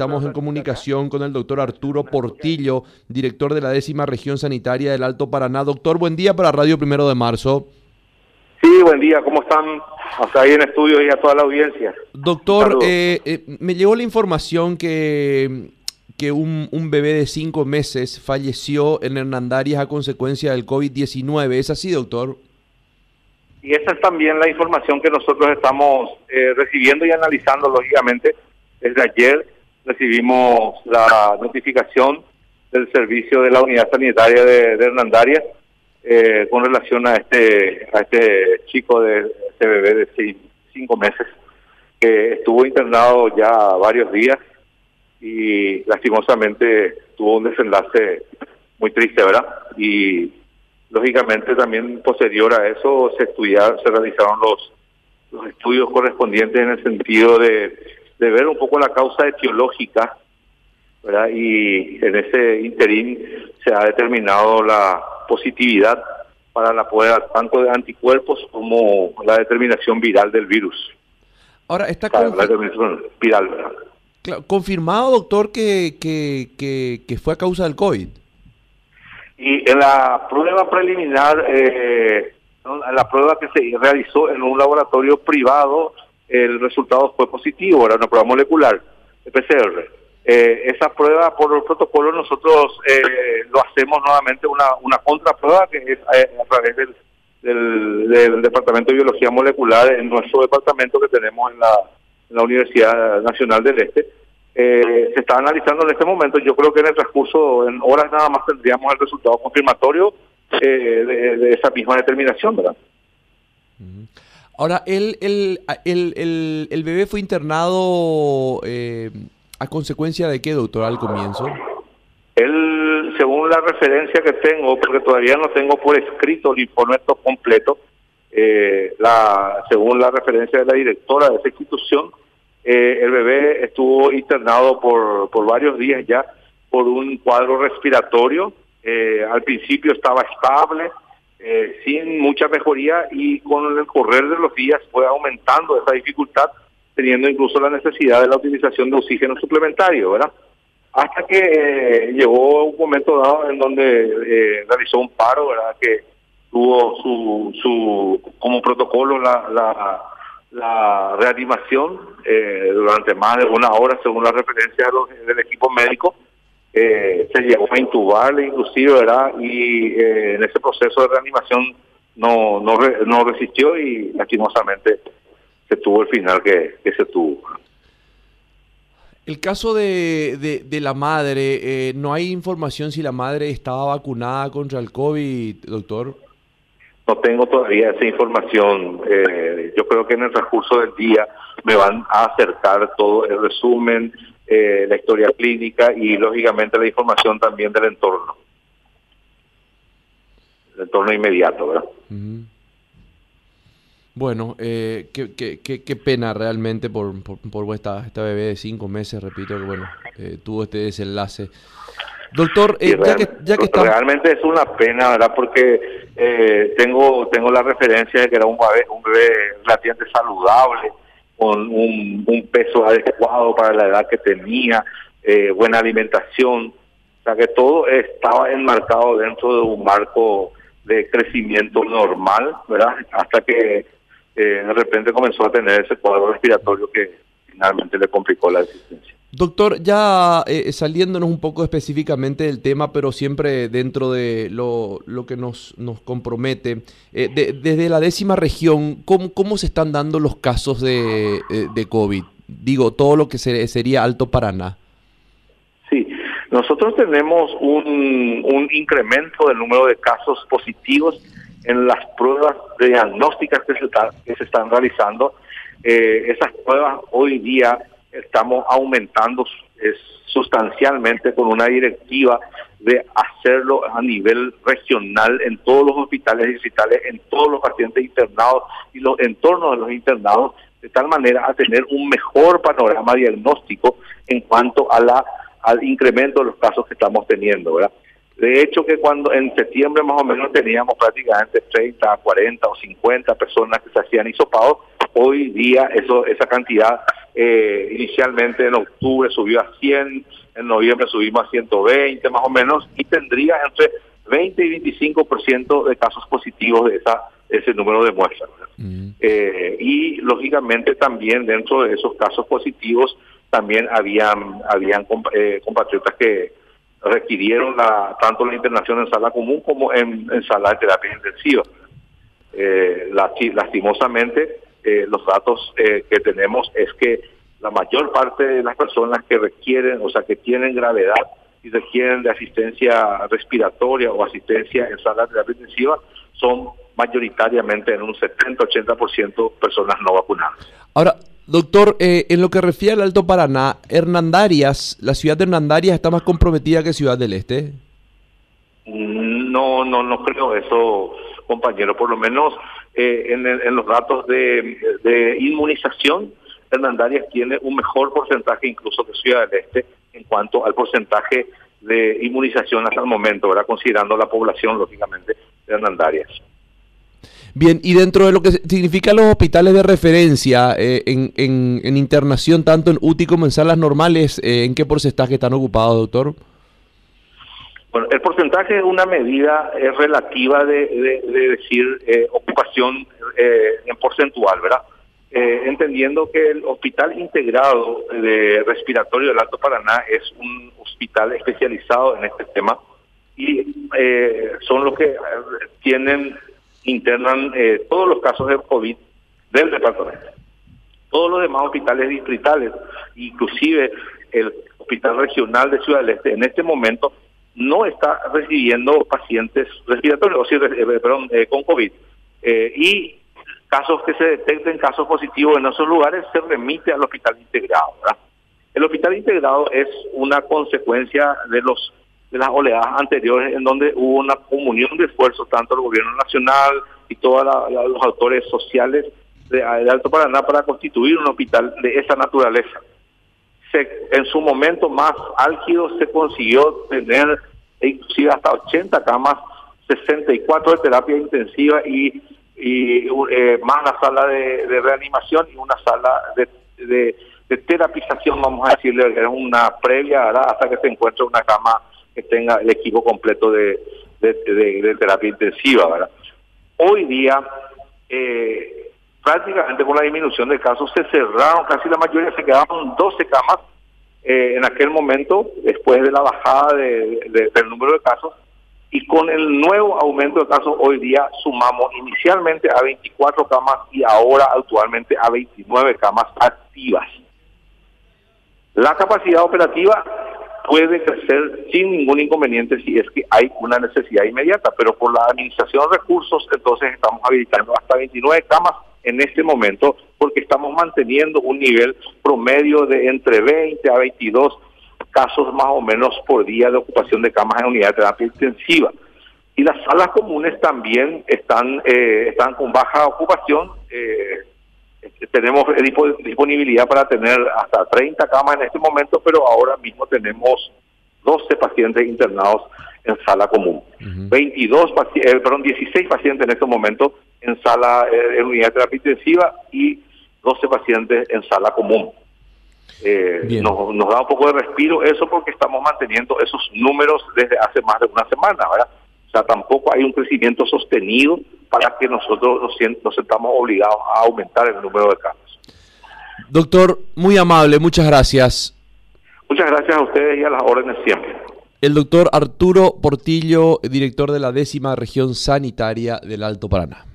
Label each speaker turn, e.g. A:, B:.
A: estamos en comunicación con el doctor Arturo Portillo, director de la décima región sanitaria del Alto Paraná. Doctor, buen día para Radio Primero de Marzo.
B: Sí, buen día, ¿cómo están? Hasta ahí en estudio y a toda la audiencia.
A: Doctor, eh, eh, me llegó la información que, que un, un, bebé de cinco meses falleció en Hernandarias a consecuencia del COVID-19. ¿Es así, doctor?
B: Y esa es también la información que nosotros estamos eh, recibiendo y analizando, lógicamente. Desde ayer recibimos la notificación del servicio de la unidad sanitaria de, de Hernandarias eh, con relación a este a este chico de este bebé de cinco meses que estuvo internado ya varios días y lastimosamente tuvo un desenlace muy triste, ¿verdad? Y lógicamente también posterior a eso se estudiaron, se realizaron los los estudios correspondientes en el sentido de, de ver un poco la causa etiológica, ¿verdad? Y en ese interín se ha determinado la positividad para la prueba tanto de anticuerpos como la determinación viral del virus.
A: Ahora, está
B: la determinación viral, ¿verdad?
A: confirmado, doctor, que, que, que, que, fue a causa del COVID.
B: Y en la prueba preliminar, eh, en la prueba que se realizó en un laboratorio privado, el resultado fue positivo, era una prueba molecular, PCR. Eh, esa prueba por el protocolo nosotros eh, lo hacemos nuevamente una, una contraprueba que es eh, a, través del, del, Departamento de Biología Molecular en nuestro departamento que tenemos en la, en la Universidad Nacional del Este. Eh, se está analizando en este momento, yo creo que en el transcurso, en horas nada más tendríamos el resultado confirmatorio de, de, esa misma determinación, ¿verdad?
A: Ahora, el, el, el, el, el bebé fue internado eh, ¿A consecuencia de qué, doctor, al comienzo?
B: Él, según la referencia que tengo, porque todavía no tengo por escrito el informe completo, eh, la, según la referencia de la directora de esa institución, eh, el bebé estuvo internado por, por varios días ya por un cuadro respiratorio. Eh, al principio estaba estable, eh, sin mucha mejoría y con el correr de los días fue aumentando esa dificultad teniendo incluso la necesidad de la utilización de oxígeno suplementario, ¿verdad? Hasta que eh, llegó un momento dado en donde eh, realizó un paro, ¿verdad? Que tuvo su, su como protocolo la, la, reanimación durante más de una hora, según la referencia de los, del equipo médico. Se llegó a intubarle inclusive, ¿verdad? Y en ese proceso de reanimación no, no, no resistió y lastimosamente se tuvo el final que, se tuvo.
A: El caso de, de, la madre, eh, ¿no hay información si la madre estaba vacunada contra el COVID, doctor?
B: No tengo todavía esa información. Eh, yo creo que en el transcurso del día me van a acercar todo el resumen, eh, la historia clínica y lógicamente la información también del entorno. El entorno inmediato, ¿verdad?
A: Bueno, eh, qué, qué, qué, pena realmente por, por, esta, esta bebé de cinco meses, repito, que bueno, eh, tuvo este desenlace. Doctor,
B: eh, ya, que, ya que está... Realmente es una pena, ¿verdad? Porque eh, tengo tengo la referencia de que era un bebé, un bebé relativamente saludable, con un, peso adecuado para la edad que tenía, eh, buena alimentación, o sea que todo estaba enmarcado dentro de un marco de crecimiento normal, ¿verdad? Hasta que de repente comenzó a tener ese cuadro respiratorio que finalmente le complicó la existencia.
A: Doctor, ya eh, saliéndonos un poco específicamente del tema, pero siempre dentro de lo, lo que nos, nos compromete, eh, desde la décima región, ¿cómo, ¿cómo, se están dando los casos de, eh, de COVID? Digo, todo lo que sería Alto Paraná.
B: Sí, nosotros tenemos un, un incremento del número de casos positivos en las pruebas diagnósticas que se, que se están realizando. Eh, esas pruebas hoy día estamos aumentando sustancialmente con una directiva de hacerlo a nivel regional en todos los hospitales distritales, en todos los pacientes internados y los entornos de los internados, de tal manera a tener un mejor panorama diagnóstico en cuanto a la al incremento de los casos que estamos teniendo, ¿verdad? De hecho, que cuando en septiembre más o menos teníamos prácticamente 30, 40 o 50 personas que se hacían hisopados, hoy día eso esa cantidad eh, inicialmente en octubre subió a 100, en noviembre subimos a 120 más o menos, y tendría entre 20 y 25% de casos positivos de esa, ese número de muestras. Mm. Eh, y lógicamente también dentro de esos casos positivos también habían, habían eh, compatriotas que requirieron la, tanto la internación en sala común como en, sala de terapia intensiva. Eh, lastimosamente, eh, los datos eh, que tenemos es que la mayor parte de las personas que requieren, o sea, que tienen gravedad y requieren de asistencia respiratoria o asistencia en sala de terapia intensiva son mayoritariamente en un 70-80% personas no vacunadas.
A: Ahora, doctor, eh, en lo que refiere al Alto Paraná, Hernandarias, ¿la ciudad de Hernandarias está más comprometida que Ciudad del Este?
B: No, no, no creo eso, compañero. Por lo menos eh, en, los datos de, inmunización, Hernandarias tiene un mejor porcentaje incluso que Ciudad del Este en cuanto al porcentaje de inmunización hasta el momento, ¿verdad? considerando la población, lógicamente, de Hernandarias.
A: Bien, y dentro de lo que significan los hospitales de referencia eh, en, internación, tanto en UTI como en salas normales, eh, ¿en qué porcentaje están ocupados, doctor?
B: Bueno, el porcentaje es una medida eh, relativa de, decir eh, ocupación eh, en porcentual, ¿verdad? entendiendo que el Hospital Integrado de Respiratorio del Alto Paraná es un hospital especializado en este tema y son los que tienen, internan todos los casos de COVID del departamento. Todos los demás hospitales distritales, inclusive el Hospital Regional de Ciudad del Este, en este momento no está recibiendo pacientes respiratorios, o eh, perdón, eh, con COVID. Eh, y casos que se detecten, casos positivos en esos lugares, se remite al hospital integrado. El hospital integrado es una consecuencia de los de las oleadas anteriores en donde hubo una comunión de esfuerzos tanto del gobierno nacional y todos los autores sociales de, de Alto Paraná para constituir un hospital de esa naturaleza en su momento más álgido se consiguió tener inclusive hasta 80 camas, 64 de terapia intensiva y, y eh, más la sala de, reanimación y una sala de, terapización, vamos a decirle, era una previa hasta que se encuentre una cama que tenga el equipo completo de, de terapia intensiva. ¿verdad? Hoy día, eh, prácticamente con la disminución de casos se cerraron, casi la mayoría se quedaron 12 camas eh, en aquel momento, después de la bajada de, del número de casos, y con el nuevo aumento de casos hoy día sumamos inicialmente a 24 camas y ahora actualmente a 29 camas activas. La capacidad operativa puede crecer sin ningún inconveniente si es que hay una necesidad inmediata, pero por la administración de recursos entonces estamos habilitando hasta 29 camas en este momento porque estamos manteniendo un nivel promedio de entre 20 a 22 casos más o menos por día de ocupación de camas en unidad de terapia intensiva. Y las salas comunes también están, eh, están con baja ocupación. Eh, tenemos disponibilidad para tener hasta 30 camas en este momento, pero ahora mismo tenemos 12 pacientes internados en sala común. 22 eh, perdón, 16 pacientes en este momento en sala, eh, en unidad de terapia intensiva y 12 pacientes en sala común. Eh, nos, nos, da un poco de respiro eso porque estamos manteniendo esos números desde hace más de una semana, ¿verdad? O sea, tampoco hay un crecimiento sostenido para que nosotros nos, nos sentamos obligados a aumentar el número de casos.
A: Doctor, muy amable, muchas gracias.
B: Muchas gracias a ustedes y a las órdenes siempre.
A: El doctor Arturo Portillo, director de la décima región sanitaria del Alto Paraná.